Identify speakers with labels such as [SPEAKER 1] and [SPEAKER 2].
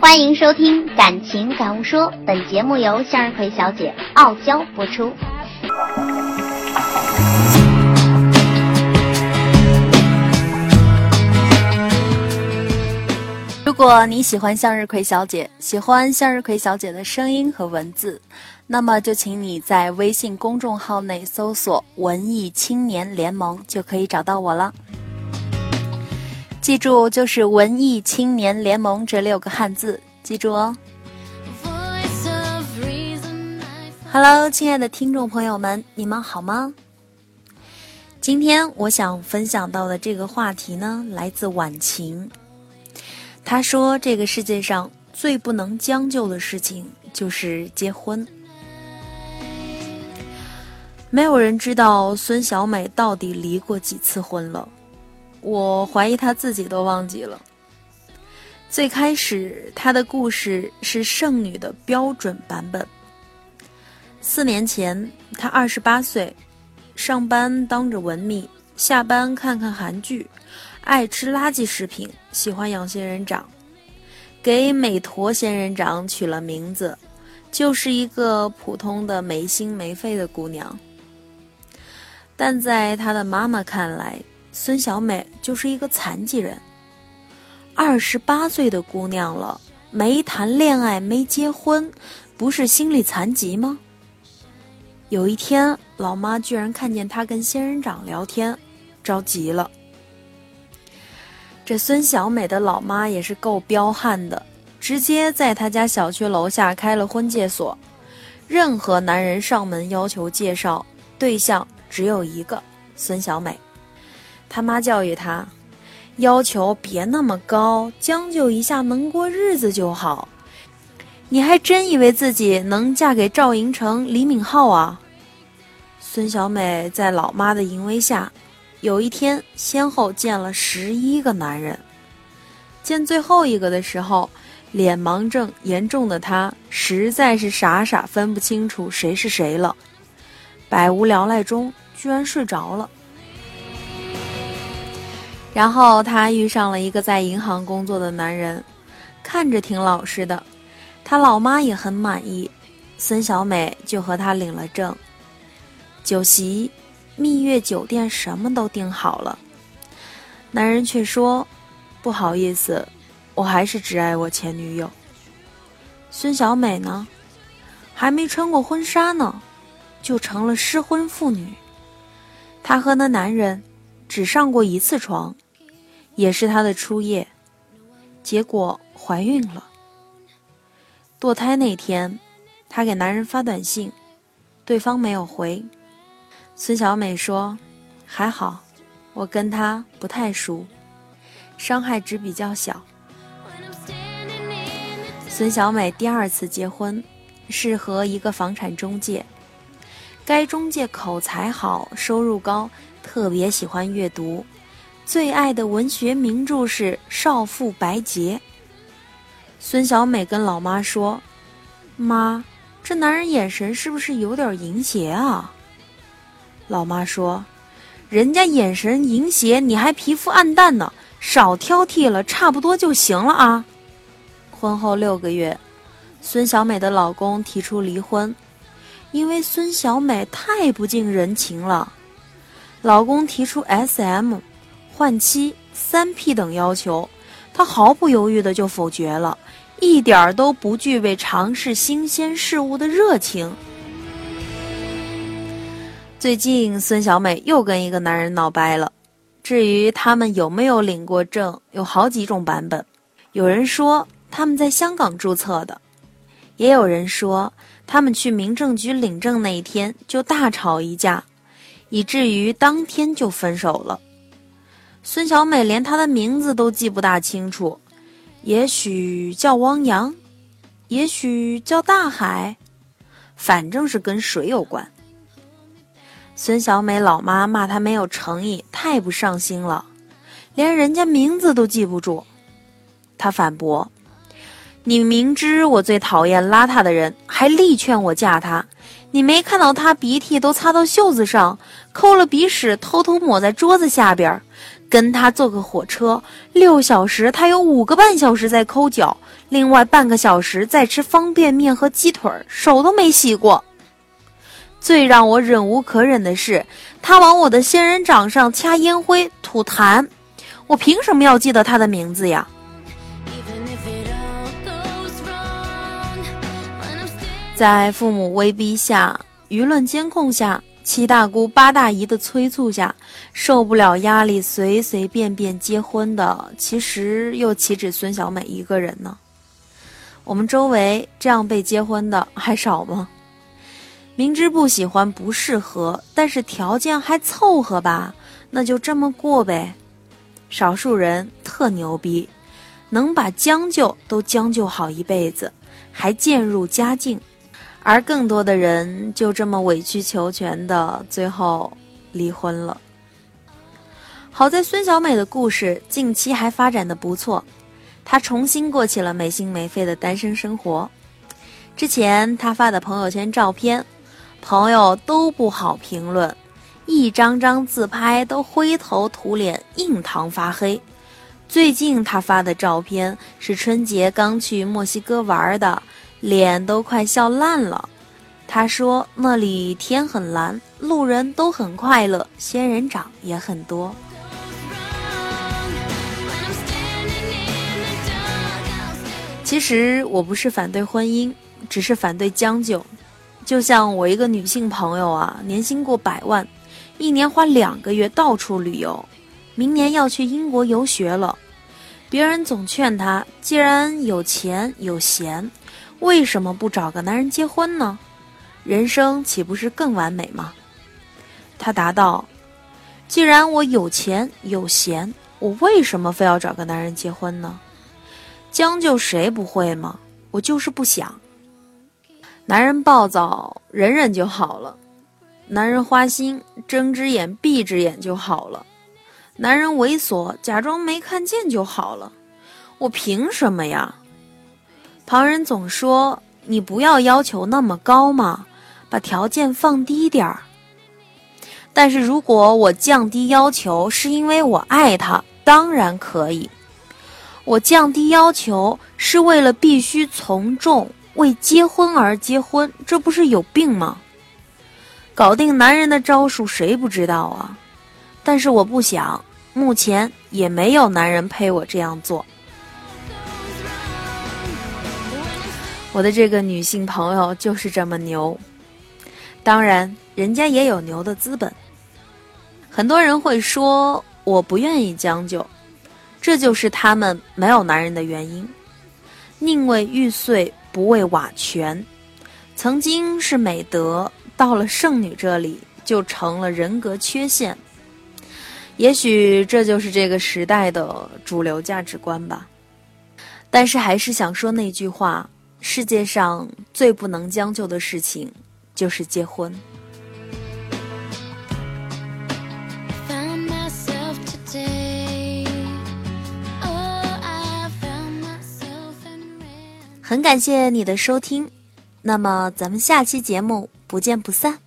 [SPEAKER 1] 欢迎收听《感情感悟说》，本节目由向日葵小姐傲娇播出。
[SPEAKER 2] 如果你喜欢向日葵小姐，喜欢向日葵小姐的声音和文字，那么就请你在微信公众号内搜索“文艺青年联盟”就可以找到我了。记住，就是“文艺青年联盟”这六个汉字，记住哦。Hello，亲爱的听众朋友们，你们好吗？今天我想分享到的这个话题呢，来自晚晴。他说：“这个世界上最不能将就的事情就是结婚。没有人知道孙小美到底离过几次婚了，我怀疑她自己都忘记了。最开始，她的故事是剩女的标准版本。四年前，她二十八岁。”上班当着文秘，下班看看韩剧，爱吃垃圾食品，喜欢养仙人掌，给美坨仙人掌取了名字，就是一个普通的没心没肺的姑娘。但在她的妈妈看来，孙小美就是一个残疾人。二十八岁的姑娘了，没谈恋爱，没结婚，不是心理残疾吗？有一天，老妈居然看见他跟仙人掌聊天，着急了。这孙小美的老妈也是够彪悍的，直接在他家小区楼下开了婚介所，任何男人上门要求介绍对象，只有一个孙小美。他妈教育他，要求别那么高，将就一下能过日子就好。你还真以为自己能嫁给赵寅成、李敏镐啊？孙小美在老妈的淫威下，有一天先后见了十一个男人。见最后一个的时候，脸盲症严重的她实在是傻傻分不清楚谁是谁了。百无聊赖中，居然睡着了。然后她遇上了一个在银行工作的男人，看着挺老实的。他老妈也很满意，孙小美就和他领了证，酒席、蜜月酒店什么都订好了。男人却说：“不好意思，我还是只爱我前女友。”孙小美呢，还没穿过婚纱呢，就成了失婚妇女。她和那男人只上过一次床，也是她的初夜，结果怀孕了。堕胎那天，她给男人发短信，对方没有回。孙小美说：“还好，我跟他不太熟，伤害值比较小。”孙小美第二次结婚，是和一个房产中介。该中介口才好，收入高，特别喜欢阅读，最爱的文学名著是《少妇白洁》。孙小美跟老妈说：“妈，这男人眼神是不是有点淫邪啊？”老妈说：“人家眼神淫邪，你还皮肤暗淡呢，少挑剔了，差不多就行了啊。”婚后六个月，孙小美的老公提出离婚，因为孙小美太不近人情了。老公提出 S.M、换妻、三 P 等要求，他毫不犹豫的就否决了。一点儿都不具备尝试新鲜事物的热情。最近，孙小美又跟一个男人闹掰了。至于他们有没有领过证，有好几种版本。有人说他们在香港注册的，也有人说他们去民政局领证那一天就大吵一架，以至于当天就分手了。孙小美连他的名字都记不大清楚。也许叫汪洋，也许叫大海，反正是跟水有关。孙小美老妈骂她没有诚意，太不上心了，连人家名字都记不住。她反驳：“你明知我最讨厌邋遢的人，还力劝我嫁他，你没看到他鼻涕都擦到袖子上，抠了鼻屎偷偷抹在桌子下边，跟他坐个火车，六小时他有五个半小时在抠脚，另外半个小时在吃方便面和鸡腿，手都没洗过。最让我忍无可忍的是，他往我的仙人掌上掐烟灰、吐痰，我凭什么要记得他的名字呀？在父母威逼下，舆论监控下。七大姑八大姨的催促下，受不了压力，随随便便结婚的，其实又岂止孙小美一个人呢？我们周围这样被结婚的还少吗？明知不喜欢不适合，但是条件还凑合吧，那就这么过呗。少数人特牛逼，能把将就都将就好一辈子，还渐入佳境。而更多的人就这么委曲求全的，最后离婚了。好在孙小美的故事近期还发展的不错，她重新过起了没心没肺的单身生活。之前她发的朋友圈照片，朋友都不好评论，一张张自拍都灰头土脸、印堂发黑。最近她发的照片是春节刚去墨西哥玩的。脸都快笑烂了。他说：“那里天很蓝，路人都很快乐，仙人掌也很多。”其实我不是反对婚姻，只是反对将就。就像我一个女性朋友啊，年薪过百万，一年花两个月到处旅游，明年要去英国游学了。别人总劝她，既然有钱有闲。为什么不找个男人结婚呢？人生岂不是更完美吗？他答道：“既然我有钱有闲，我为什么非要找个男人结婚呢？将就谁不会吗？我就是不想。男人暴躁，忍忍就好了；男人花心，睁只眼闭只眼就好了；男人猥琐，假装没看见就好了。我凭什么呀？”旁人总说你不要要求那么高嘛，把条件放低点儿。但是如果我降低要求是因为我爱他，当然可以。我降低要求是为了必须从众，为结婚而结婚，这不是有病吗？搞定男人的招数谁不知道啊？但是我不想，目前也没有男人陪我这样做。我的这个女性朋友就是这么牛，当然人家也有牛的资本。很多人会说我不愿意将就，这就是他们没有男人的原因。宁为玉碎不为瓦全，曾经是美德，到了剩女这里就成了人格缺陷。也许这就是这个时代的主流价值观吧。但是还是想说那句话。世界上最不能将就的事情，就是结婚。很感谢你的收听，那么咱们下期节目不见不散。